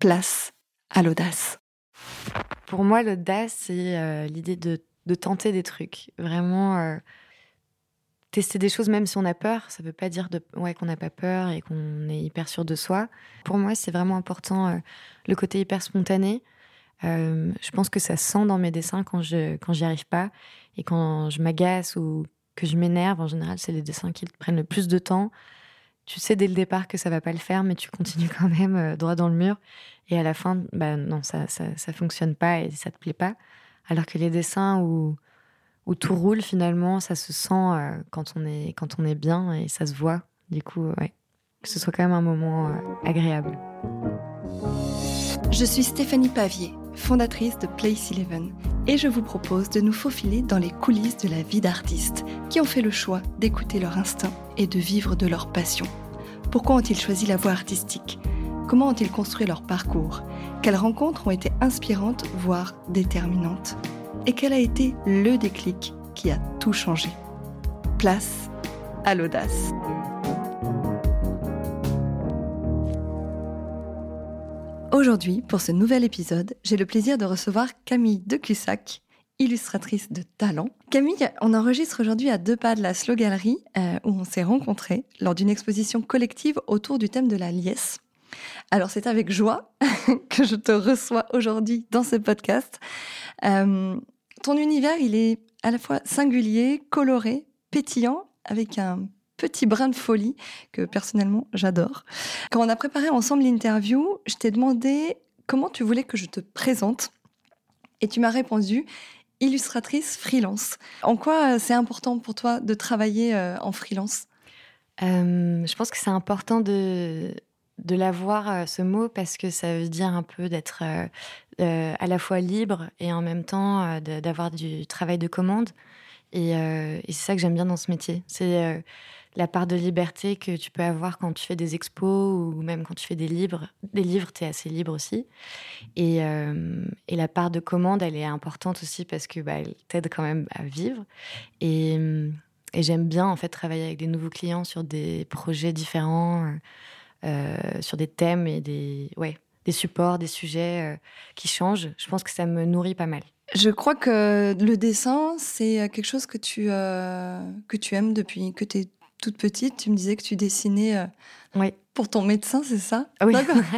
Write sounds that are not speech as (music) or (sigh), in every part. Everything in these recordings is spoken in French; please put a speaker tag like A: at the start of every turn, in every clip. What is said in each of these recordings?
A: place à l'audace.
B: Pour moi, l'audace, c'est euh, l'idée de, tenter des trucs. Vraiment euh, tester des choses, même si on a peur. Ça ne veut pas dire de, qu'on n'a pas peur et qu'on est hyper sûr de soi. Pour moi, c'est vraiment important euh, le côté hyper spontané. je pense que ça sent dans mes dessins quand je quand j'y arrive pas et quand je m'agace ou que je m'énerve. En général, c'est les dessins qui prennent le plus de temps tu sais dès le départ que ça va pas le faire, mais tu continues (laughs) quand même euh, droit dans le mur. Et à la fin, bah non, ça, ça, fonctionne pas et ça te plaît pas. Alors que les dessins où, où tout roule finalement, ça se sent euh, quand, on est, quand on est bien et ça se voit. Du coup, ouais, que ce soit quand même un moment euh, agréable.
A: Je suis Stéphanie Pavier, fondatrice de Place Eleven, et je vous propose de nous faufiler dans les coulisses de la vie d'artistes qui ont fait le choix d'écouter leur instinct et de vivre de leur passion. Pourquoi ont-ils choisi la voie artistique? Comment ont-ils construit leur parcours? Quelles rencontres ont été inspirantes, voire déterminantes? Et quel a été le déclic qui a tout changé? Place à l'audace. Aujourd'hui, pour ce nouvel épisode, j'ai le plaisir de recevoir Camille de Cussac, illustratrice de talent. Camille, on enregistre aujourd'hui à deux pas de la Slow Gallery, euh, où on s'est rencontrés lors d'une exposition collective autour du thème de la liesse. Alors c'est avec joie (laughs) que je te reçois aujourd'hui dans ce podcast. Euh, ton univers, il est à la fois singulier, coloré, pétillant, avec un petit brin de folie que personnellement j'adore. Quand on a préparé ensemble l'interview, je t'ai demandé comment tu voulais que je te présente et tu m'as répondu illustratrice freelance. En quoi c'est important pour toi de travailler euh, en freelance?
B: Euh, Je pense que c'est important de, de l'avoir, euh, ce mot, parce que ça veut dire un peu d'être à la fois libre et en même temps d'avoir du travail de commande. Et, c'est ça que j'aime bien dans ce métier. La part de liberté que tu peux avoir quand tu fais des expos ou même quand tu fais des livres. Des livres, tu es assez libre aussi. Et, euh, et, la part de commande, elle est importante aussi parce que bah, elle t'aide quand même à vivre. Et, et j'aime bien en fait travailler avec des nouveaux clients sur des projets différents, euh, sur des thèmes et des, ouais, des supports, des sujets euh, qui changent. Je pense que ça me nourrit pas mal.
A: Je crois que le dessin, c'est quelque chose que tu, que tu aimes depuis que tu es toute petite, tu me disais que tu dessinais euh, pour ton médecin, c'est ça?
B: Oui.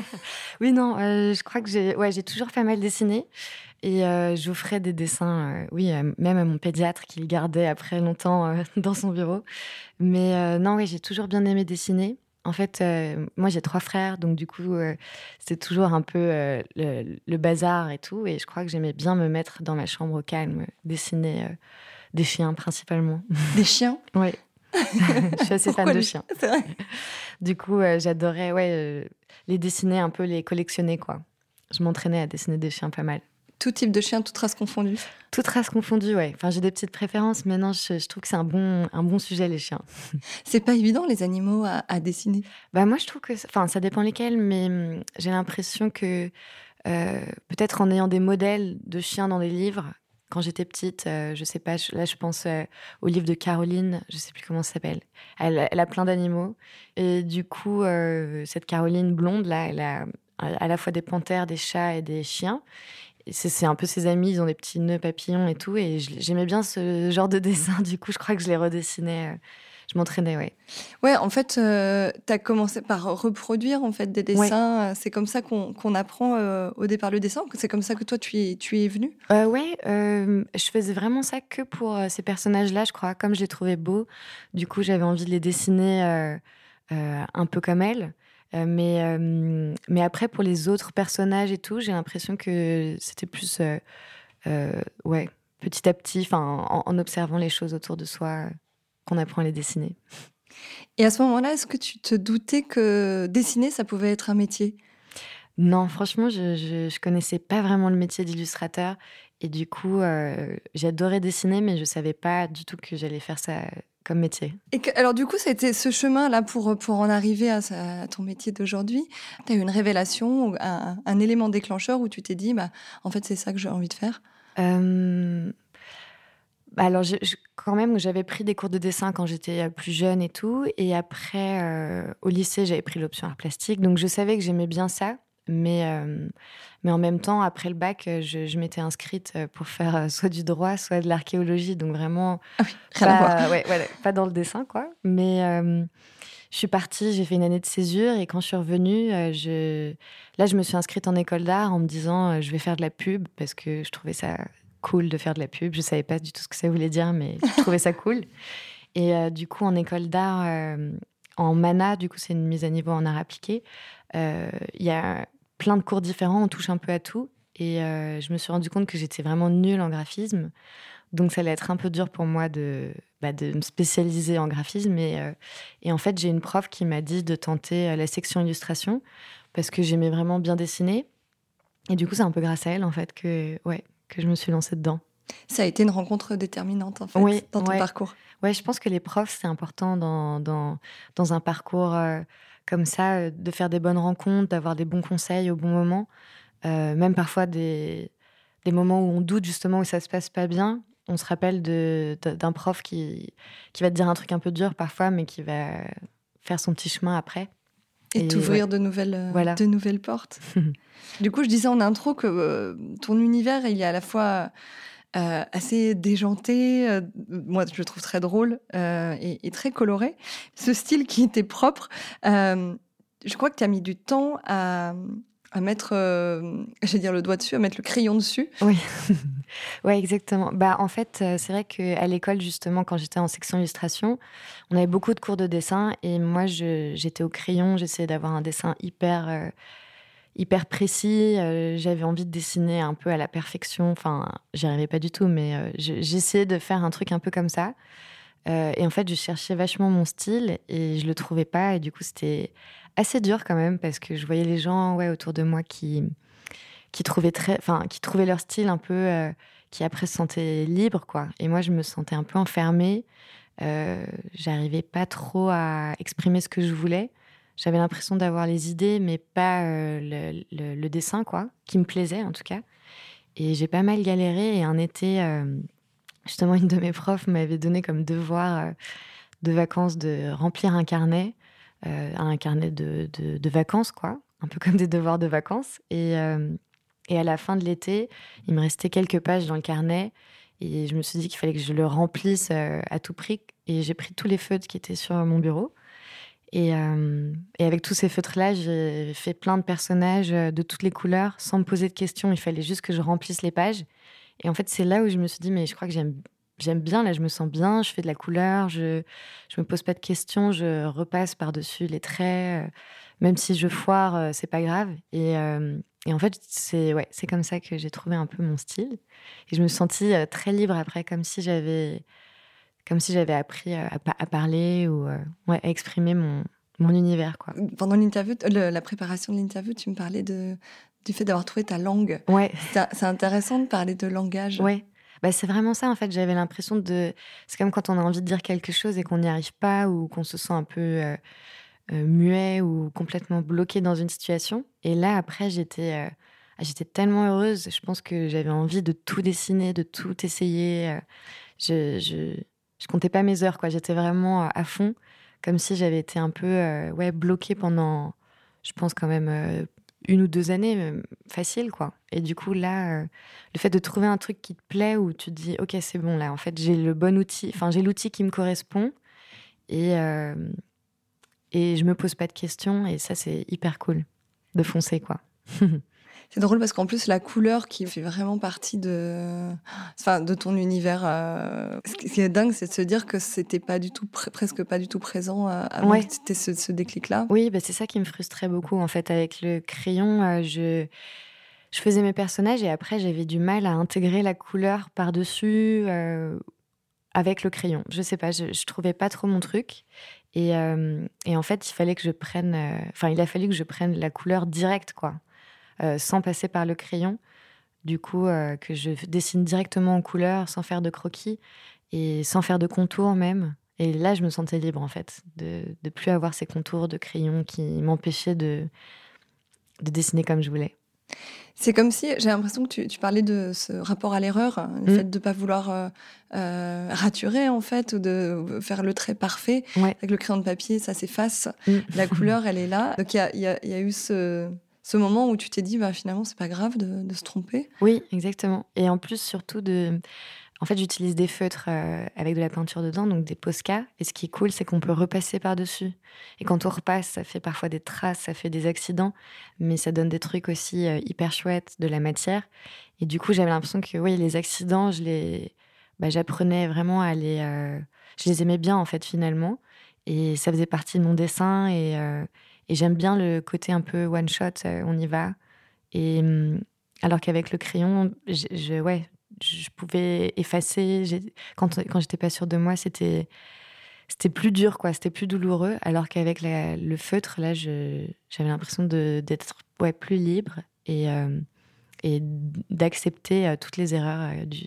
B: (laughs) oui, non, euh, je crois que j'ai ouais, toujours fait mal dessiner. Et euh, j'offrais des dessins, oui, même à mon pédiatre qui le gardait après longtemps (laughs) dans son bureau. Mais non, oui, j'ai toujours bien aimé dessiner. En fait, moi j'ai trois frères, donc du coup, c'était toujours un peu le, le, bazar et tout. Et je crois que j'aimais bien me mettre dans ma chambre au calme, dessiner des chiens principalement.
A: Des chiens? (laughs)
B: Oui. (laughs) je suis assez fan de chiens. (laughs) Du coup, euh, j'adorais ouais, euh, les dessiner, un peu les collectionner. quoi. Je m'entraînais à dessiner des chiens pas mal.
A: Tout type de chien, toute race confondue
B: Toute race confondue, ouais. Enfin, j'ai des petites préférences, mais non, je, trouve que c'est un bon, un bon sujet, les chiens. (laughs)
A: C'est pas évident, les animaux, à, dessiner
B: Bah, moi, je trouve que. Enfin, ça dépend lesquels, mais hum, j'ai l'impression que. Euh, peut-être en ayant des modèles de chiens dans les livres, quand j'étais petite, euh, je sais pas, là je pense euh, au livre de Caroline, je sais plus comment ça s'appelle. Elle, a plein d'animaux. Et du coup, euh, cette Caroline blonde, là, elle a à la fois des panthères, des chats et des chiens. C'est un peu ses amis, ils ont des petits nœuds papillons et tout. Et j'aimais bien ce genre de (laughs) dessin. Du coup, je crois que je les redessinais je m'entraînais, ouais.
A: Ouais, en fait, euh, tu as commencé par reproduire en fait des dessins. C'est comme ça qu'on apprend euh, au départ le dessin. C'est comme ça que toi tu es tu es venu.
B: Euh, ouais, euh, je faisais vraiment ça que pour ces personnages-là, je crois. Comme je les trouvais beaux, du coup, j'avais envie de les dessiner un peu comme elles. mais mais après, pour les autres personnages et tout, j'ai l'impression que c'était plus ouais petit à petit, en, en, observant les choses autour de soi qu'on apprend à les dessiner.
A: Et à ce moment-là, est-ce que tu te doutais que dessiner, ça pouvait être un métier?
B: Non, franchement, je, ne connaissais pas vraiment le métier d'illustrateur. Et du coup, euh, j'adorais dessiner, mais je savais pas du tout que j'allais faire ça comme métier.
A: Et alors du coup, c'était ce chemin-là pour, pour en arriver à, ton métier d'aujourd'hui? Tu as eu une révélation, un, un, élément déclencheur où tu t'es dit, bah, en fait, c'est ça que j'ai envie de faire?
B: Euh, bah, alors, quand même, j'avais pris des cours de dessin quand j'étais euh, plus jeune et tout. Et après, euh, au lycée, j'avais pris l'option art plastique. Donc, je savais que j'aimais bien ça. Mais, euh, mais en même temps, après le bac, je, je m'étais inscrite pour faire soit du droit, soit de l'archéologie. Donc vraiment,
A: ah oui,
B: pas. Ouais, pas dans le dessin, quoi. Mais je suis partie, j'ai fait une année de césure et quand je suis revenue, je... là, je me suis inscrite en école d'art en me disant je vais faire de la pub parce que je trouvais ça cool de faire de la pub. Je savais pas du tout ce que ça voulait dire, mais je trouvais ça cool. (laughs) Et euh, du coup, en école d'art, euh, en MANA, du coup, c'est une mise à niveau en art appliqué, euh, il y a plein de cours différents, on touche un peu à tout. Et je me suis rendu compte que j'étais vraiment nulle en graphisme. Donc, ça allait être un peu dur pour moi de, bah, de me spécialiser en graphisme. Et, et en fait, j'ai une prof qui m'a dit de tenter la section illustration parce que j'aimais vraiment bien dessiner. Et du coup, c'est un peu grâce à elle, en fait, que, ouais, que je me suis lancée dedans.
A: Ça a été une rencontre déterminante, en fait, dans ton parcours.
B: Ouais, je pense que les profs, c'est important dans, dans, dans, un parcours euh, comme ça, euh, de faire des bonnes rencontres, d'avoir des bons conseils au bon moment. Euh, même parfois des, des moments où on doute justement où ça se passe pas bien. On se rappelle d'un prof qui, qui va te dire un truc un peu dur parfois, mais qui va faire son petit chemin après.
A: Et, t'ouvrir de, nouvelles, voilà. de nouvelles portes. (laughs) du coup, je disais en intro que ton univers, il est à la fois euh, assez déjanté, euh, moi je le trouve très drôle euh, et, très coloré. Ce style qui était propre, je crois que tu as mis du temps à, à mettre, (laughs) je dire le doigt dessus, à mettre le crayon dessus.
B: Oui, (laughs) ouais, exactement. Bah, en fait, c'est vrai qu'à l'école, justement, quand j'étais en section illustration, on avait beaucoup de cours de dessin et moi, j'étais au crayon, j'essayais d'avoir un dessin hyper hyper précis. Euh, j'avais envie de dessiner un peu à la perfection. Enfin, j'y arrivais pas du tout, mais euh, j'essayais de faire un truc un peu comme ça. Euh, et en fait, je cherchais vachement mon style et je le trouvais pas. Et du coup, c'était assez dur quand même parce que je voyais les gens ouais, autour de moi qui, qui, trouvaient très, qui trouvaient leur style un peu, qui après se sentaient libres. Quoi. Et moi, je me sentais un peu enfermée. J'arrivais pas trop à exprimer ce que je voulais. J'avais l'impression d'avoir les idées, mais pas euh, le, dessin, quoi, qui me plaisait en tout cas. Et j'ai pas mal galéré. Et un été, euh, justement, une de mes profs m'avait donné comme devoir euh, de vacances de remplir un carnet, un carnet de, de, vacances, quoi, un peu (laughs) comme des devoirs de vacances. Et, et à la fin de l'été, il me restait quelques pages dans le carnet. Et je me suis dit qu'il fallait que je le remplisse à tout prix. Et j'ai pris tous les feutres qui étaient sur mon bureau. Euh, et, avec tous ces feutres-là, j'ai fait plein de personnages euh, de toutes les couleurs sans me poser de questions. Il fallait juste que je remplisse les pages. Et en fait, c'est là où je me suis dit, mais je crois que j'aime j'aime bien, là je me sens bien, je fais de la couleur, je je me pose pas de questions, je repasse par-dessus les traits, euh, même si je foire, c'est pas grave. Et, et en fait, c'est ouais, c'est comme ça que j'ai trouvé un peu mon style. Et je me sentis très libre après, comme si j'avais comme si j'avais appris à, à, parler ou euh, ouais, à exprimer mon, mon univers. Quoi.
A: Pendant l'interview, la préparation de l'interview, tu me parlais de, du fait d'avoir trouvé ta langue.
B: Ouais.
A: C'est intéressant de parler de langage.
B: Ouais. Bah, c'est vraiment ça, en fait. J'avais l'impression de. C'est comme quand on a envie de dire quelque chose et qu'on n'y arrive pas ou qu'on se sent un peu euh, euh, muet ou complètement bloqué dans une situation. Et là, après, j'étais. J'étais tellement heureuse. Je pense que j'avais envie de tout dessiner, de tout essayer. je, je je comptais pas mes heures, quoi. J'étais vraiment à fond, comme si j'avais été un peu euh, ouais, bloquée pendant, je pense, quand même euh, une ou deux années, facile, quoi. Et du coup, là, euh, le fait de trouver un truc qui te plaît, où tu te dis, OK, c'est bon, là, en fait, j'ai le bon outil, enfin, j'ai l'outil qui me correspond, et, et je me pose pas de questions, et ça, c'est hyper cool de foncer, quoi. (laughs)
A: C'est drôle parce qu'en plus, la couleur qui fait vraiment partie de, enfin, de ton univers, euh, ce qui est dingue, c'est de se dire que c'était pas du tout, presque pas du tout présent euh, avant que c'était ce, déclic-là.
B: Oui, bah c'est ça qui me frustrait beaucoup. En fait, avec le crayon, euh, je, je faisais mes personnages et après, j'avais du mal à intégrer la couleur par-dessus avec le crayon. Je sais pas, je, je trouvais pas trop mon truc. Et, et, en fait, il fallait que je prenne, enfin, il a fallu que je prenne la couleur directe, quoi. Euh, sans passer par le crayon. Du coup, euh, que je dessine directement en couleur, sans faire de croquis et sans faire de contours même. Et là, je me sentais libre, en fait, de ne plus avoir ces contours de crayon qui m'empêchaient de, de dessiner comme je voulais.
A: C'est comme si, j'ai l'impression que tu, parlais de ce rapport à l'erreur, hein, le mm. fait de ne pas vouloir euh, raturer, en fait, ou de faire le trait parfait. Avec le crayon de papier, ça s'efface. Mm. La (laughs) couleur, elle est là. Donc, il y a, y a, eu ce, ce moment où tu t'es dit, bah, finalement, c'est pas grave de, se tromper.
B: Oui, exactement. Et en plus, surtout de. En fait, j'utilise des feutres euh, avec de la peinture dedans, donc des Posca. Et ce qui est cool, c'est qu'on peut repasser par-dessus. Et quand on repasse, ça fait parfois des traces, ça fait des accidents, mais ça donne des trucs aussi euh, hyper chouettes, de la matière. Et du coup, j'avais l'impression que oui, les accidents, je les, bah, j'apprenais vraiment à les, euh, je les aimais bien en fait finalement. Et ça faisait partie de mon dessin et, et j'aime bien le côté un peu one shot, on y va. Et hum, alors qu'avec le crayon, je, ouais, je pouvais effacer. Quand, quand j'étais pas sûre de moi, c'était c'était plus dur, quoi. C'était plus douloureux. Alors qu'avec le feutre, là, j'avais l'impression d'être ouais, plus libre et, euh, et d'accepter euh, toutes les erreurs euh, du,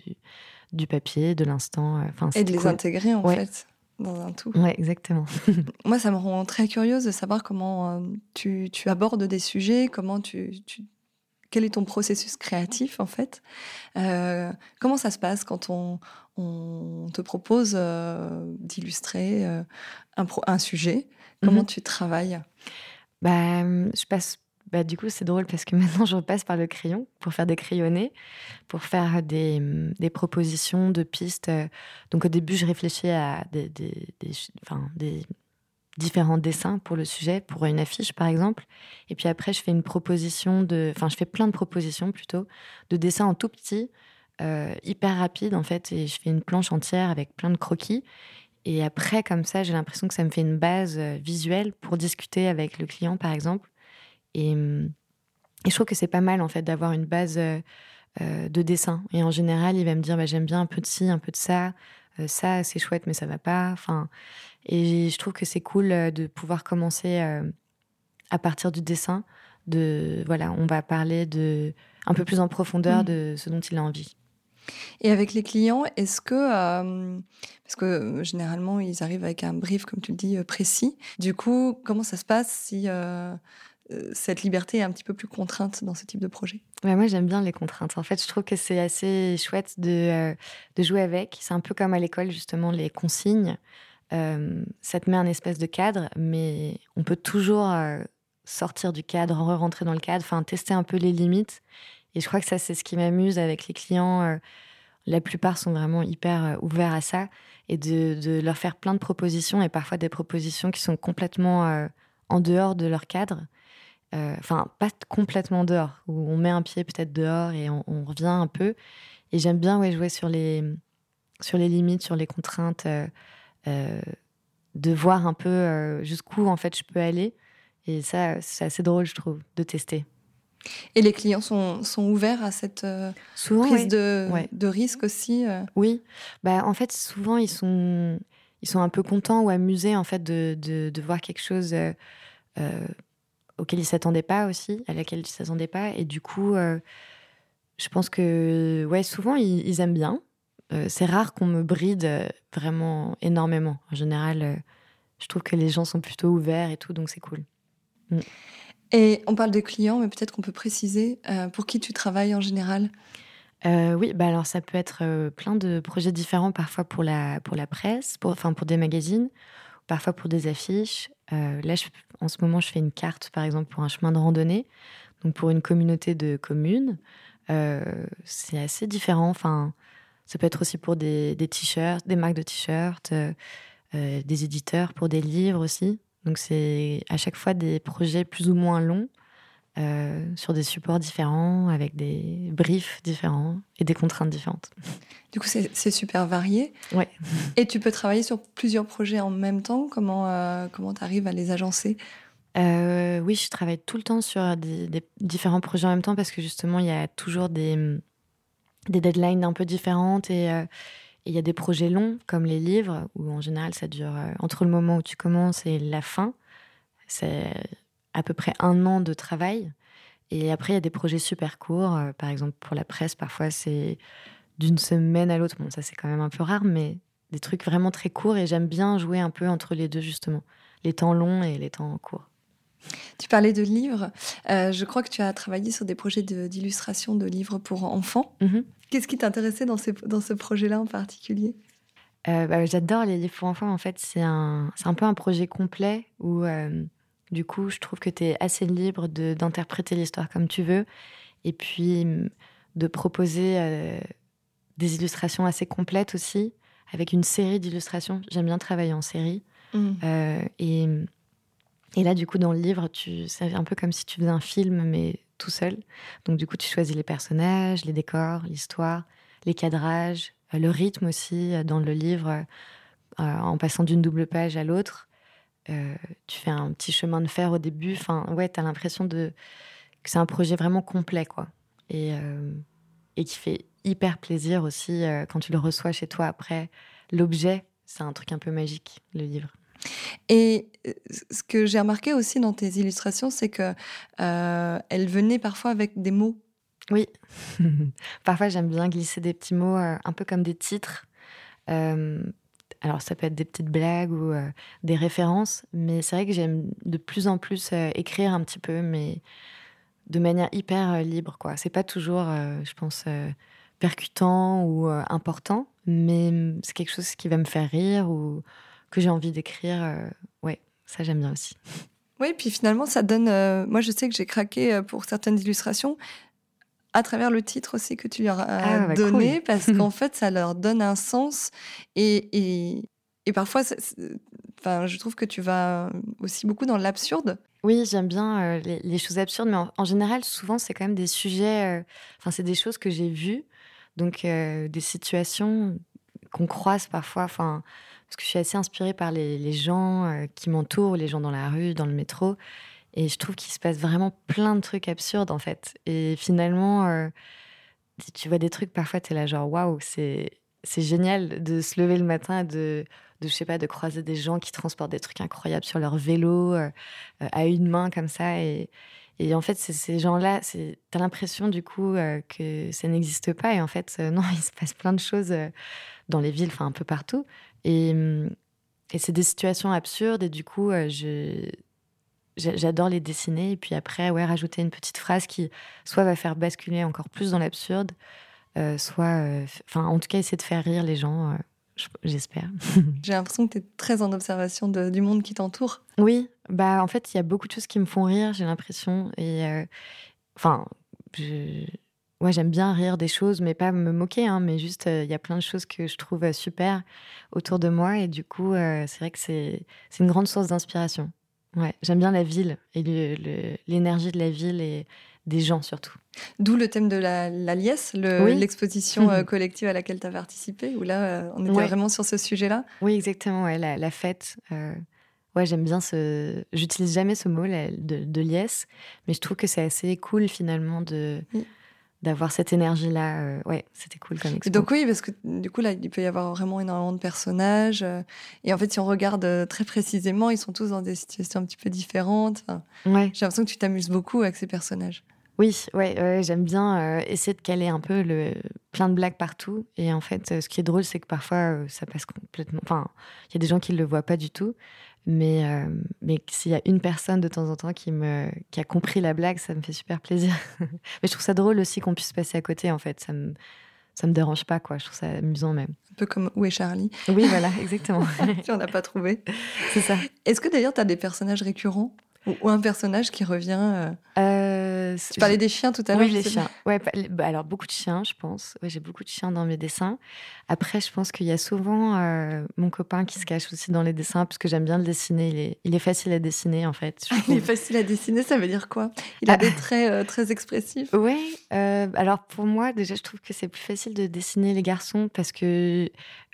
B: du papier, de l'instant. Enfin,
A: et de les intégrer, en fait, dans un tout.
B: Ouais, exactement. (laughs)
A: Moi, ça me rend très curieuse de savoir comment tu, tu, abordes des sujets, comment tu, tu quel est ton processus créatif en fait euh, Comment ça se passe quand on, te propose euh, d'illustrer euh, un, sujet? Comment mhm. tu travailles?
B: Bah, Je passe. Bah, du coup, c'est drôle parce que (laughs) maintenant, je repasse par le crayon pour faire des crayonnés, pour faire des, des propositions de pistes. Donc, au début, je réfléchis à des, des, des, enfin, des différents dessins pour le sujet, pour une affiche par exemple. Et puis après, je fais une proposition de. Enfin, je fais plein de propositions plutôt, de dessins en tout petit, euh, hyper rapide en fait. Et je fais une planche entière avec plein de croquis. Et après, comme ça, j'ai l'impression que ça me fait une base euh, visuelle pour discuter avec le client par exemple. Et, et je trouve que c'est pas mal en fait d'avoir une base euh, de dessin. Et en général, il va me dire bah, j'aime bien un peu de ci, un peu de ça. ça, c'est chouette, mais ça va pas. Enfin, et je trouve que c'est cool euh, de pouvoir commencer euh, à partir du dessin. De voilà, on va parler de un peu plus en profondeur mm. de ce dont il a envie.
A: Et avec les clients, est-ce que, euh, parce que généralement ils arrivent avec un brief, comme tu le dis, précis. Du coup, comment ça se passe si cette liberté est un petit peu plus contrainte dans ce type de projet
B: Moi, j'aime bien les contraintes. En fait, je trouve que c'est assez chouette de, de jouer avec. C'est un peu comme à l'école, justement, les consignes. Euh, ça te met un espèce de cadre, mais on peut toujours euh, sortir du cadre, re-rentrer dans le cadre, enfin tester un peu les limites. Et je crois que ça, c'est ce qui m'amuse avec les clients. Euh, la plupart sont vraiment hyper ouverts à ça et de, leur faire plein de propositions et parfois des propositions qui sont complètement en dehors de leur cadre. Enfin, pas complètement dehors, où on met un pied peut-être dehors et on, revient un peu. Et j'aime bien ouais, jouer sur les, sur les limites, sur les contraintes. Euh, de voir un peu euh, jusqu'où en fait je peux aller. Et ça, c'est assez drôle, je trouve, de tester.
A: Et les clients sont, sont ouverts à cette euh, prise de, de, risque aussi
B: Oui. Bah, en fait, souvent, ils sont, ils sont un peu contents ou amusés en fait, de, de, voir quelque chose auquel ils ne s'attendaient pas aussi, à laquelle ils ne s'attendaient pas. Et du coup, je pense que ouais, souvent, ils aiment bien. Euh, c'est rare qu'on me bride euh, vraiment énormément. En général, euh, je trouve que les gens sont plutôt ouverts et tout, donc c'est cool.
A: Mm. Et on parle de clients, mais peut-être qu'on peut préciser pour qui tu travailles en général?
B: Oui, bah alors ça peut être plein de projets différents, parfois pour la, pour la presse, pour, enfin pour des magazines, parfois pour des affiches. Là, en ce moment, je fais une carte, par exemple, pour un chemin de randonnée, donc pour une communauté de communes. c'est assez différent. Enfin, ça peut être aussi pour des, t-shirts, des marques de t-shirts, euh, euh, des éditeurs pour des livres aussi. Donc c'est à chaque fois des projets plus ou moins longs euh, sur des supports différents, avec des briefs différents et des contraintes différentes.
A: Du coup, c'est super varié.
B: Ouais.
A: Et tu peux travailler sur plusieurs projets en même temps? Comment comment tu arrives à les agencer?
B: Oui, je travaille tout le temps sur des, différents projets en même temps parce que justement, il y a toujours des des deadlines un peu différentes euh, et il y a des projets longs comme les livres où en général ça dure euh, entre le moment où tu commences et la fin. C'est à peu près un an de travail. Et après, il y a des projets super courts. Euh, par exemple, pour la presse, parfois c'est d'une semaine à l'autre. Bon, ça c'est quand même un peu rare, mais des trucs vraiment très courts. Et j'aime bien jouer un peu entre les deux, justement. Les temps longs et les temps courts.
A: Tu parlais de livres. je crois que tu as travaillé sur des projets d'illustration de, livres pour enfants. Mm-hmm. Qu'est-ce qui t'intéressait dans, dans ce projet-là en particulier?
B: Euh, bah, J'adore les livres pour enfants. En fait, c'est un, un peu un projet complet où euh, Du coup, je trouve que tu es assez libre d'interpréter l'histoire comme tu veux. Et puis, de proposer euh, des illustrations assez complètes aussi, avec une série d'illustrations. J'aime bien travailler en série. Mmh. Euh, et, et, là, du coup, dans le livre, c'est un peu comme si tu faisais un film, mais tout seul. Donc, du coup, tu choisis les personnages, les décors, l'histoire, les cadrages, euh, le rythme aussi dans le livre, en passant d'une double page à l'autre. Tu fais un petit chemin de fer au début. Enfin, ouais, tu as l'impression de que c'est un projet vraiment complet, quoi. Et, et qui fait hyper plaisir aussi euh, quand tu le reçois chez toi après. L'objet, c'est un truc un peu magique, le livre.
A: Et euh, ce que j'ai remarqué aussi dans tes illustrations, c'est que euh, elles venaient parfois avec des mots.
B: Oui, (laughs) parfois j'aime bien glisser des petits mots, un peu comme des titres. Alors ça peut être des petites blagues ou des références, mais c'est vrai que j'aime de plus en plus écrire un petit peu, mais de manière hyper libre. quoi. C'est pas toujours, je pense, percutant ou euh, important, mais c'est quelque chose qui va me faire rire ou que j'ai envie d'écrire. Euh, ouais, ça j'aime bien aussi.
A: Oui, puis finalement, ça donne. Euh, moi, je sais que j'ai craqué pour certaines illustrations à travers le titre aussi que tu leur as ah, bah, donné, parce qu'en (laughs) fait, ça leur donne un sens. Et, et, et parfois, enfin, je trouve que tu vas aussi beaucoup dans l'absurde.
B: Oui, j'aime bien les, choses absurdes, mais en, en général, souvent, c'est quand même des sujets. Enfin, c'est des choses que j'ai vues donc, euh, des situations qu'on croise parfois, enfin, parce que je suis assez inspirée par les, gens euh, qui m'entourent, les gens dans la rue, dans le métro. Et je trouve qu'il se passe vraiment plein de trucs absurdes, en fait. Et finalement, euh, tu vois des trucs, parfois, tu es là, genre, waouh, c'est génial de se lever le matin de, de, je sais pas, de croiser des gens qui transportent des trucs incroyables sur leur vélo, à une main, comme ça. Et, et en fait, ces gens-là, tu as l'impression du coup euh, que ça n'existe pas. Et en fait, euh, (laughs) non, il se passe plein de choses euh, dans les villes, enfin un peu partout. Et, hum, et c'est des situations absurdes. Et du coup, je, j'adore les dessiner. Et puis après, ouais, rajouter une petite phrase qui soit va faire basculer encore plus dans l'absurde, soit, enfin, en tout cas, essayer de faire rire les gens. J'espère. (laughs)
A: J'ai l'impression que tu es très en observation du monde qui t'entoure.
B: Oui, bah en fait, il y a beaucoup de choses qui me font rire, j'ai l'impression. Et euh, enfin, ouais, j'aime bien rire des choses, mais pas me moquer, hein, mais juste, euh, il y a plein de choses que je trouve euh, super autour de moi. Et du coup, c'est vrai que c'est une grande source d'inspiration. Ouais, j'aime bien la ville et l'énergie de la ville et des gens surtout.
A: D'où le thème de la, liesse, l'exposition euh, (laughs) collective à laquelle tu as participé, où là, euh, on était vraiment sur ce sujet-là?
B: Oui, exactement, ouais, la, fête. Euh, ouais, j'aime bien ce. J'utilise jamais ce mot de, liesse, mais je trouve que c'est assez cool finalement de. D'avoir cette énergie-là, ouais, c'était cool comme expo.
A: Donc oui, parce que du coup là, il peut y avoir vraiment énormément de personnages, et en fait, si on regarde très précisément, ils sont tous dans des situations un petit peu différentes. ouais. J'ai l'impression que tu t'amuses beaucoup avec ces personnages.
B: Oui, ouais, j'aime bien euh, essayer de caler un peu le plein de blagues partout. Et en fait, euh, ce qui est drôle, c'est que parfois euh, ça passe complètement. Enfin, il y a des gens qui ne le voient pas du tout. Mais, mais s'il y a une personne de temps en temps qui, me, qui a compris la blague, ça me fait super plaisir. (laughs) mais je trouve ça drôle aussi qu'on puisse passer à côté, en fait. Ça me, ça me dérange pas, quoi. Je trouve ça amusant même.
A: Un peu comme Où est Charlie?
B: Oui, voilà, exactement.
A: tu n'en as pas trouvé.
B: C'est ça.
A: Est-ce que d'ailleurs, tu as des personnages récurrents? Ou, un personnage qui revient euh... Euh, Tu parlais des chiens tout à l'heure.
B: Oui, les chiens. Ouais, bah, alors beaucoup de chiens, je pense. Ouais, j'ai beaucoup de chiens dans mes dessins. Après, je pense qu'il y a souvent euh, mon copain qui se cache aussi dans les dessins parce que j'aime bien le dessiner. Il est, il est facile à dessiner en fait.
A: il est facile à dessiner, ça veut dire quoi? Il a ah. des traits euh, très expressifs.
B: Oui. alors pour moi, déjà, je trouve que c'est plus facile de dessiner les garçons parce que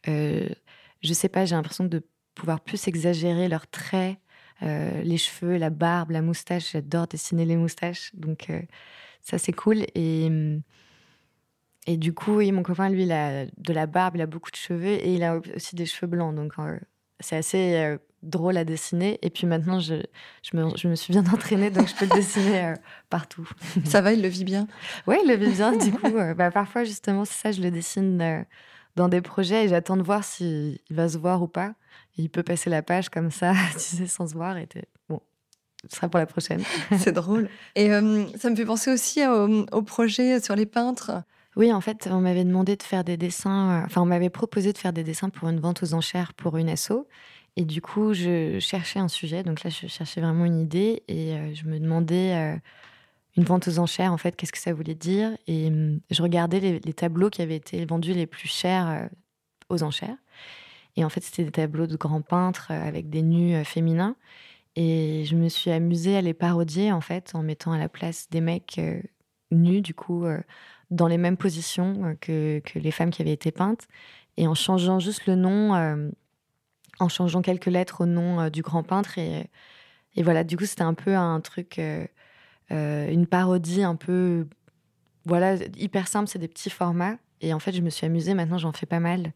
B: je sais pas, j'ai l'impression de pouvoir plus exagérer leurs traits euh, les cheveux, la barbe, la moustache. J'adore dessiner les moustaches. Donc, euh, ça, c'est cool. Et, mm, et du coup, oui, mon copain, lui, il a de la barbe, il a beaucoup de cheveux et il a aussi des cheveux blancs. Donc, euh, c'est assez drôle à dessiner. Et puis maintenant, je, je, me, je me suis bien (laughs) entraînée, donc je peux le dessiner partout.
A: Ça va, il le vit bien?
B: Oui, il le vit bien. du coup, bah, parfois, justement, c'est ça, je le dessine dans des projets et j'attends de voir s'il va se voir ou pas il peut passer la page comme ça, (laughs) tu sais, sans se voir. Et bon, ce sera pour la prochaine. (laughs)
A: C'est drôle. Et euh, ça me fait penser aussi au, projet sur les peintres.
B: Oui, en fait, on m'avait demandé de faire des dessins. Euh, enfin, on m'avait proposé de faire des dessins pour une vente aux enchères pour une asso. Et du coup, je cherchais un sujet. Donc là, je cherchais vraiment une idée et euh, je me demandais une vente aux enchères, en fait, qu'est-ce que ça voulait dire? Et hum, je regardais les, tableaux qui avaient été vendus les plus chers euh, aux enchères. Et en fait, c'était des tableaux de grands peintres avec des nus féminins. Et je me suis amusée à les parodier, en fait, en mettant à la place des mecs nus, du coup, dans les mêmes positions que, les femmes qui avaient été peintes. Et en changeant juste le nom en changeant quelques lettres au nom euh, du grand peintre. Et, et voilà, du coup, c'était un peu un truc, euh, euh, une parodie un peu, voilà, hyper simple, c'est des petits formats. Et en fait, je me suis amusée, maintenant j'en fais pas mal.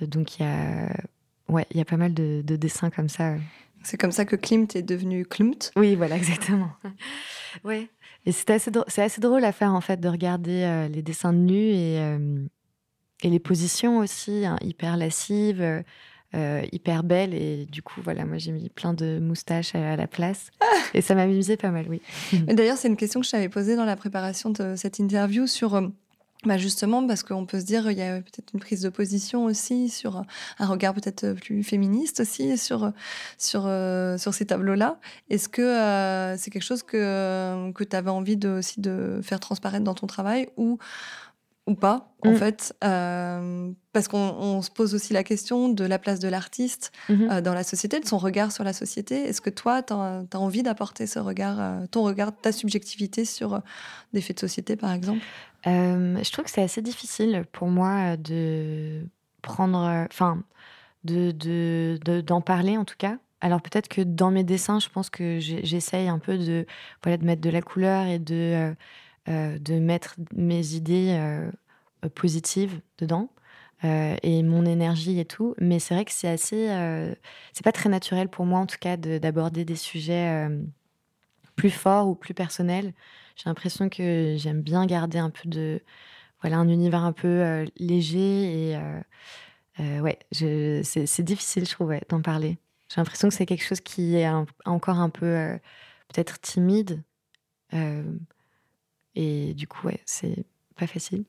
B: Donc il y a, ouais, il y a pas mal de, dessins comme ça.
A: C'est comme ça que Klimt est devenu Klimt
B: Oui, voilà, (laughs) exactement. ouais. Et c'est assez, c'est assez drôle à faire, en fait, de regarder les dessins de nus et, et les positions aussi, hein, hyper lascives. Euh, hyper belle. Et du coup, voilà, moi, j'ai mis plein de moustaches à, la place. et ça m'amusait pas mal, oui.
A: D'ailleurs, c'est une question que je t'avais posée dans la préparation de cette interview sur. Euh, bah justement, parce qu'on peut se dire, il y a peut-être une prise de position aussi sur un regard peut-être plus féministe aussi sur, sur, euh, sur ces tableaux-là. Est-ce que c'est quelque chose que, que tu avais envie de, aussi de faire transparaître dans ton travail ou ou pas, en mm. fait, euh, parce qu'on se pose aussi la question de la place de l'artiste mm-hmm. euh, dans la société, de son regard sur la société. Est-ce que toi, tu as, envie d'apporter ce regard, euh, ton regard, ta subjectivité sur des faits de société, par exemple?
B: Je trouve que c'est assez difficile pour moi de prendre, enfin, de, d'en parler en tout cas. Alors peut-être que dans mes dessins, je pense que j'essaye un peu de, voilà, de mettre de la couleur et de de mettre mes idées euh, positives dedans. Euh, et mon énergie et tout. Mais c'est vrai que c'est assez. c'est pas très naturel pour moi, en tout cas, d'aborder des sujets plus forts ou plus personnels. J'ai l'impression que j'aime bien garder un peu de. Voilà, un univers un peu léger. Et ouais, c'est difficile, je trouve, d'en parler. J'ai l'impression que c'est quelque chose qui est encore un peu peut-être timide. Et du coup, ouais, c'est pas facile.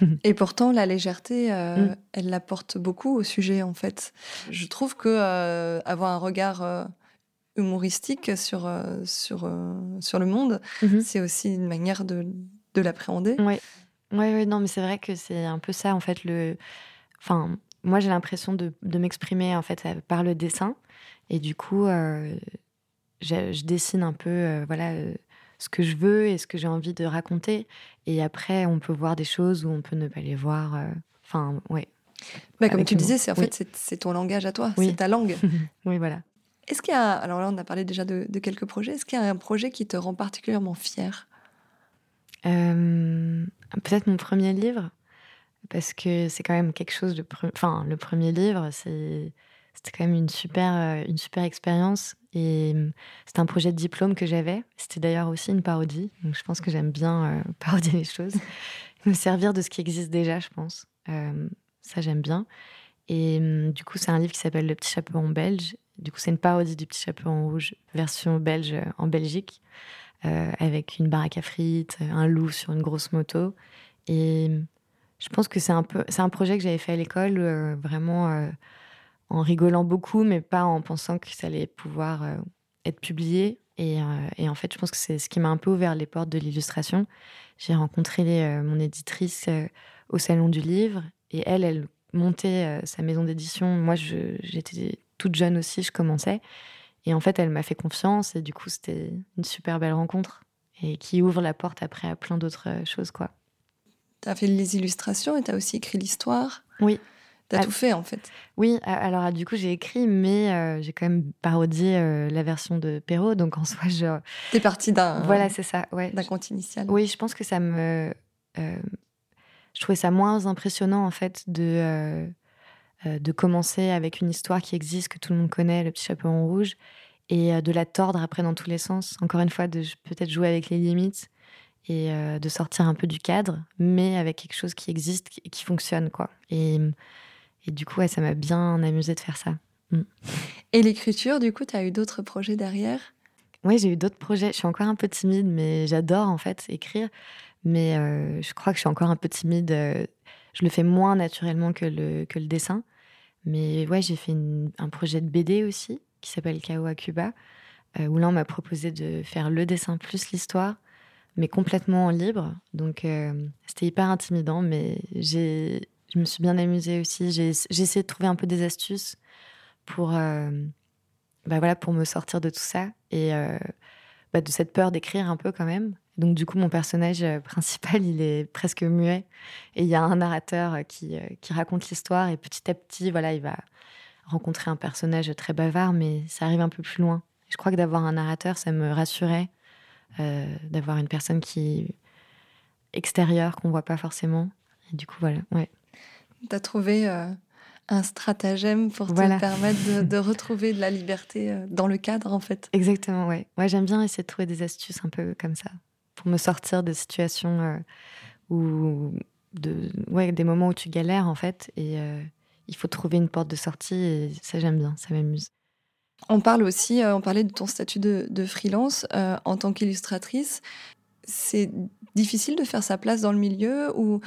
B: (laughs)
A: Et pourtant, la légèreté, euh, mm. elle l'apporte beaucoup au sujet, en fait. Je trouve que euh, avoir un regard euh, humoristique sur, sur, sur le monde, mm-hmm. c'est aussi une manière de, de l'appréhender.
B: Oui, ouais, ouais, non, mais c'est vrai que c'est un peu ça, en fait. Le... Enfin, moi, j'ai l'impression de, de m'exprimer, en fait, par le dessin. Et du coup, je, je, dessine un peu, voilà ce que je veux et ce que j'ai envie de raconter. Et après, on peut voir des choses où on peut ne pas les voir. Euh, enfin, ouais.
A: Bah, comme tu disais, c'est en fait c'est ton langage à toi, c'est ta langue. (laughs)
B: oui, voilà.
A: Est-ce qu'il y a, alors là, on a parlé déjà de, quelques projets. Est-ce qu'il y a un projet qui te rend particulièrement fier?
B: Euh, Peut-être mon premier livre, parce que c'est quand même quelque chose de, enfin, le premier livre, c'est c'était quand même une super, euh, une super expérience. Et hum, c'était un projet de diplôme que j'avais. C'était d'ailleurs aussi une parodie. Donc je pense que j'aime bien euh, (laughs) parodier les choses. Me servir de ce qui existe déjà, je pense. Euh, ça, j'aime bien. Et hum, du coup, c'est un livre qui s'appelle Le petit chapeau en belge. Du coup, c'est une parodie du petit chapeau en rouge, version belge en Belgique, avec une baraque à frites, un loup sur une grosse moto. Et hum, je pense que c'est un c'est un projet que j'avais fait à l'école, vraiment en rigolant beaucoup, mais pas en pensant que ça allait pouvoir euh, être publié. Euh, et, en fait, je pense que c'est ce qui m'a un peu ouvert les portes de l'illustration. J'ai rencontré euh, mon éditrice au Salon du Livre, et elle, elle montait sa maison d'édition. Moi, j'étais toute jeune aussi, je commençais. Et en fait, elle m'a fait confiance, et du coup, c'était une super belle rencontre, et qui ouvre la porte après à plein d'autres choses, quoi.
A: Tu as fait les illustrations et tu as aussi écrit l'histoire.
B: Oui,
A: T'as ah, tout fait en fait.
B: Oui, alors du coup j'ai écrit, mais euh, j'ai quand même parodié euh, la version de Perrault, donc en (laughs) soi je.
A: T'es parti d'un.
B: Voilà, c'est ça, ouais.
A: D'un compte initial.
B: Oui, je pense que ça me. Euh, je trouvais ça moins impressionnant en fait de de commencer avec une histoire qui existe que tout le monde connaît, le petit chapeau en rouge, et de la tordre après dans tous les sens. Encore une fois, de peut-être jouer avec les limites et de sortir un peu du cadre, mais avec quelque chose qui existe, qui, qui fonctionne quoi. Et et du coup, ça m'a bien amusé de faire ça. Mm.
A: Et l'écriture, du coup, tu as eu d'autres projets derrière?
B: Oui, j'ai eu d'autres projets. Je suis encore un peu timide, mais j'adore en fait écrire. Mais euh, je crois que je suis encore un peu timide. Euh, je le fais moins naturellement que le, que le dessin. Mais ouais, j'ai fait un projet de BD aussi qui s'appelle Chaos à Cuba, euh, où là, on m'a proposé de faire le dessin plus l'histoire, mais complètement libre. Donc, euh, c'était hyper intimidant, mais j'ai, je me suis bien amusée aussi. J'ai, essayé de trouver un peu des astuces pour, bah voilà, pour me sortir de tout ça et bah, de cette peur d'écrire un peu quand même. Donc du coup, mon personnage euh, (laughs) principal, il est presque muet. Et il y a un narrateur euh, qui, euh, qui raconte l'histoire. Et petit à petit, voilà, il va rencontrer un personnage très bavard, mais ça arrive un peu plus loin. Je crois que d'avoir un narrateur, ça me rassurait. d'avoir une personne qui extérieure, qu'on voit pas forcément. Et du coup, voilà, ouais.
A: Tu as trouvé un stratagème pour te permettre (laughs) de, retrouver de la liberté dans le cadre, en fait.
B: Exactement, ouais. Ouais, j'aime bien essayer de trouver des astuces un peu comme ça pour me sortir de situations euh, où, de, ouais, des moments où tu galères en fait, et euh, il faut trouver une porte de sortie. Et ça, j'aime bien, ça m'amuse.
A: On parle aussi, euh, on parlait de ton statut de, de freelance en tant qu'illustratrice. C'est difficile de faire sa place dans le milieu ou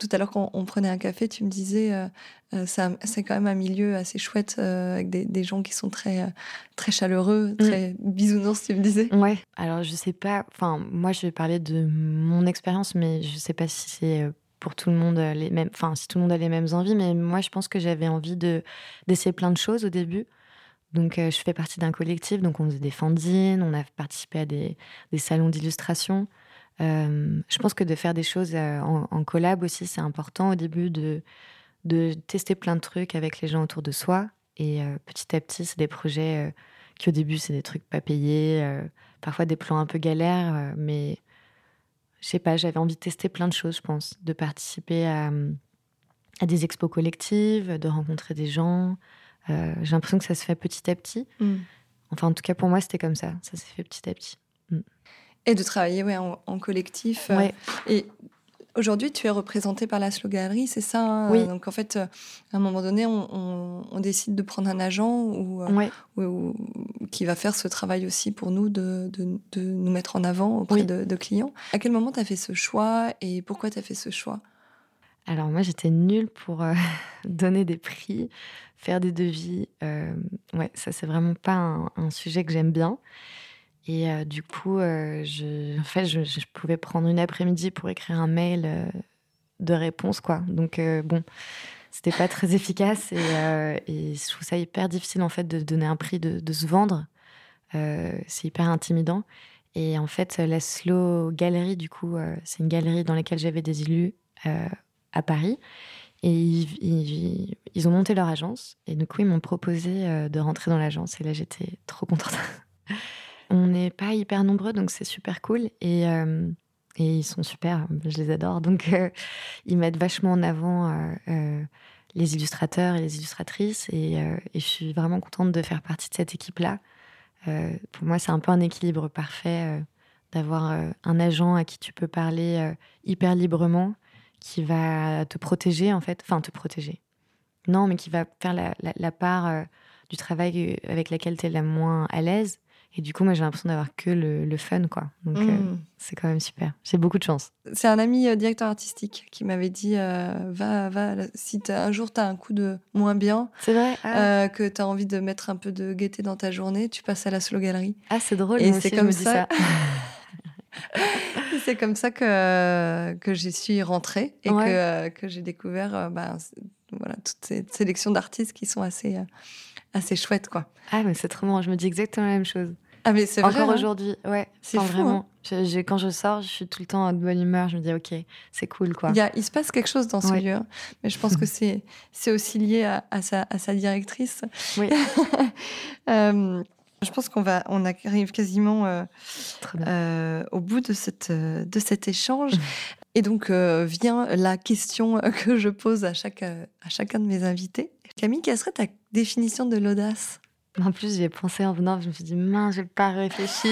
A: tout à l'heure, quand on prenait un café, tu me disais, euh, euh c'est quand même un milieu assez chouette euh, avec des, gens qui sont très, euh, très chaleureux, mm. très bisounours, tu me disais.
B: Ouais. Alors, je sais pas. Enfin, moi, je vais parler de mon expérience, mais je sais pas si c'est pour tout le monde les mêmes. Enfin, si tout le monde a les mêmes envies, mais moi, je pense que j'avais envie de d'essayer plein de choses au début. Donc, je fais partie d'un collectif, donc on faisait des fanzines, on a participé à des, des salons d'illustration. Euh, je pense que de faire des choses euh, en, collab aussi, c'est important au début de, de tester plein de trucs avec les gens autour de soi. Et euh, petit à petit, c'est des projets qui au début, c'est des trucs pas payés, parfois des plans un peu galères, mais je sais pas, j'avais envie de tester plein de choses, je pense, de participer à, à des expos collectives, de rencontrer des gens. J'ai l'impression que ça se fait petit à petit. Mm. Enfin, en tout cas, pour moi, c'était comme ça. Ça s'est fait petit à petit.
A: Et de travailler ouais, en, collectif. Euh, et aujourd'hui, tu es représenté par la Slow Gallery, c'est ça hein
B: Oui.
A: Donc en fait, euh, à un moment donné, on, décide de prendre un agent ou, euh, qui va faire ce travail aussi pour nous de, de, nous mettre en avant auprès de, clients. À quel moment tu as fait ce choix et pourquoi tu as fait ce choix?
B: Alors moi j'étais nulle pour (laughs) donner des prix, faire des devis. ouais, ça c'est vraiment pas un, un sujet que j'aime bien. Et euh, du coup, euh, je, en fait, je, pouvais prendre une après-midi pour écrire un mail euh, de réponse, quoi. Donc, bon, c'était pas très (laughs) efficace et, je trouve ça hyper difficile, en fait, de donner un prix, de, de se vendre. c'est hyper intimidant. Et en fait, la Slow Galerie, du coup, c'est une galerie dans laquelle j'avais des élus à Paris. Et ils, ils, ont monté leur agence. Et du coup, ils m'ont proposé de rentrer dans l'agence. Et là, j'étais trop contente. (laughs) On n'est pas hyper nombreux, donc c'est super cool. Et, euh, et, ils sont super, je les adore. Donc, euh, ils mettent vachement en avant euh, les illustrateurs et les illustratrices. Et, je suis vraiment contente de faire partie de cette équipe-là. pour moi, c'est un peu un équilibre parfait d'avoir un agent à qui tu peux parler hyper librement, qui va te protéger, en fait. Enfin, te protéger. Non, mais qui va faire la, la part du travail avec laquelle tu es la moins à l'aise et du coup, moi, j'ai l'impression d'avoir que le, fun, quoi. Donc, euh, mm. c'est quand même super. J'ai beaucoup de chance.
A: C'est un ami euh, directeur artistique qui m'avait dit euh, va, va, si un jour tu as un coup de moins bien,
B: c'est vrai,
A: ah. que tu as envie de mettre un peu de gaieté dans ta journée, tu passes à la slow galerie.
B: Ah, c'est drôle. Et c'est comme ça. (laughs)
A: c'est comme ça que, que j'y suis rentrée et que, que j'ai découvert bah, voilà, toutes ces sélections d'artistes qui sont assez assez chouette, quoi.
B: Ah, mais c'est trop marrant. Je me dis exactement la même chose.
A: Ah, mais c'est
B: Encore
A: hein.
B: aujourd'hui, ouais. C'est vraiment. Hein. quand je sors, je suis tout le temps de bonne humeur. Je me dis, ok, c'est cool, quoi.
A: Il, y a, il se passe quelque chose dans ce lieu. Hein. Mais je pense que c'est, (laughs) c'est aussi lié à, à, sa, à sa directrice.
B: Oui. (laughs)
A: euh, je pense qu'on va, on arrive quasiment euh, euh, au bout de, cette, de cet échange. (laughs) Et donc euh, vient la question que je pose à, chaque, à chacun de mes invités. Camille, quelle serait ta définition de l'audace?
B: En plus, j'y ai pensé en venant, je me suis dit, mince, j'ai pas réfléchi.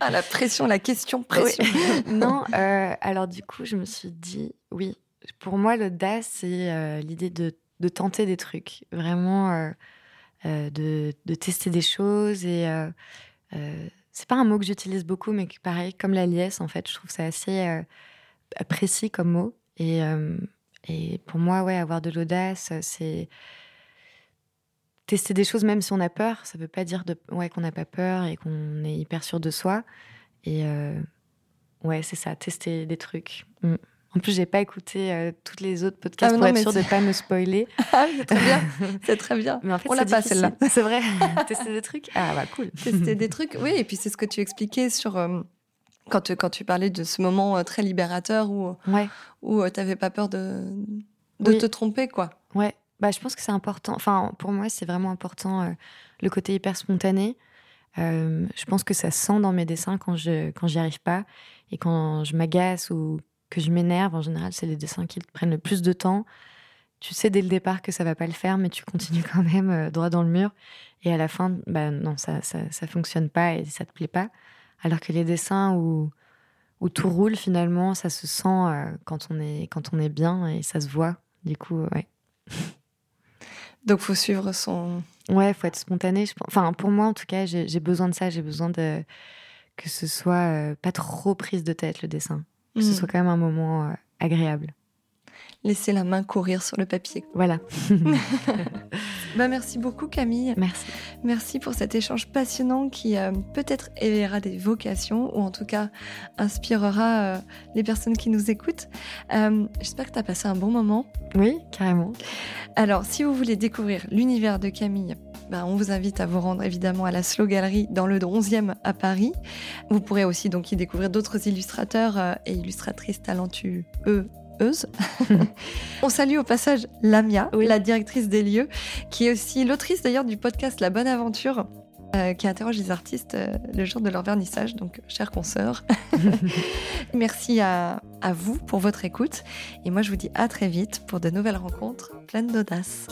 A: ah, la pression, la question pression. (laughs)
B: non, euh, alors du coup, je me suis dit, oui, pour moi, l'audace, c'est euh, l'idée de, de, tenter des trucs, vraiment de, de, tester des choses. Et c'est pas un mot que j'utilise beaucoup, mais pareil, comme la liesse, en fait, je trouve ça assez précis comme mot. Et, euh, et pour moi, ouais, avoir de l'audace, c'est tester des choses même si on a peur. Ça veut pas dire de, ouais, qu'on n'a pas peur et qu'on est hyper sûr de soi. Et euh, ouais, c'est ça, tester des trucs. Mm. En plus, j'ai pas écouté euh, toutes les autres podcasts
A: Ah,
B: pour
A: non,
B: être sûre de
A: c'est-
B: pas me spoiler. (laughs)
A: Ah, c'est très bien. (laughs) C'est très bien.
B: Mais en fait,
A: On l'a pas, celle-là.
B: C'est vrai. (laughs) tester des trucs. Ah bah cool.
A: Tester des trucs. Oui, et puis c'est ce que tu expliquais sur. euh, quand, tu- quand tu parlais de ce moment euh, très libérateur où,
B: Ouais.
A: où tu n'avais pas peur de, de
B: Oui.
A: te tromper, quoi.
B: Ouais, bah, je pense que c'est important. Enfin, pour moi, c'est vraiment important euh, le côté hyper spontané. Euh, je pense que ça se sent dans mes dessins quand je quand j'y arrive pas et quand je m'agace ou que je m'énerve. En général, c'est les dessins qui te prennent le plus de temps. Tu sais dès le départ que ça va pas le faire, mais tu continues (laughs) quand même euh, droit dans le mur. Et à la fin, bah non, ça, ça ça fonctionne pas et ça te plaît pas. Alors que les dessins où où tout roule finalement, ça se sent euh, quand on est quand on est bien et ça se voit. Du coup, ouais. (laughs)
A: Donc, faut suivre son.
B: Ouais, faut être spontané. je. Enfin, pour moi, en tout cas, j'ai besoin de ça. J'ai besoin de que ce soit euh, pas trop prise de tête le dessin. Que ce
A: Mm.
B: soit quand même un moment euh, agréable.
A: Laisser la main courir sur le papier.
B: Voilà. (laughs) (laughs)
A: Bah, merci beaucoup, Camille.
B: Merci.
A: Merci pour cet échange passionnant qui euh, peut-être éveillera des vocations ou en tout cas inspirera euh, les personnes qui nous écoutent. Euh, J'espère que tu as passé un bon moment.
B: Oui, carrément.
A: Alors, si vous voulez découvrir l'univers de Camille, ben, on vous invite à vous rendre évidemment à la Slow Gallery dans le 11e à Paris. Vous pourrez aussi donc y découvrir d'autres illustrateurs et illustratrices talentueux. (laughs) on salue au passage Lamia,
B: Oui.
A: la directrice des lieux, qui est aussi l'autrice d'ailleurs du podcast La Bonne Aventure, euh, qui interroge les artistes euh, le jour de leur vernissage. Donc, chère consoeur, (laughs) (laughs) merci à, à vous pour votre écoute. Et moi, je vous dis à très vite pour de nouvelles rencontres pleines d'audace.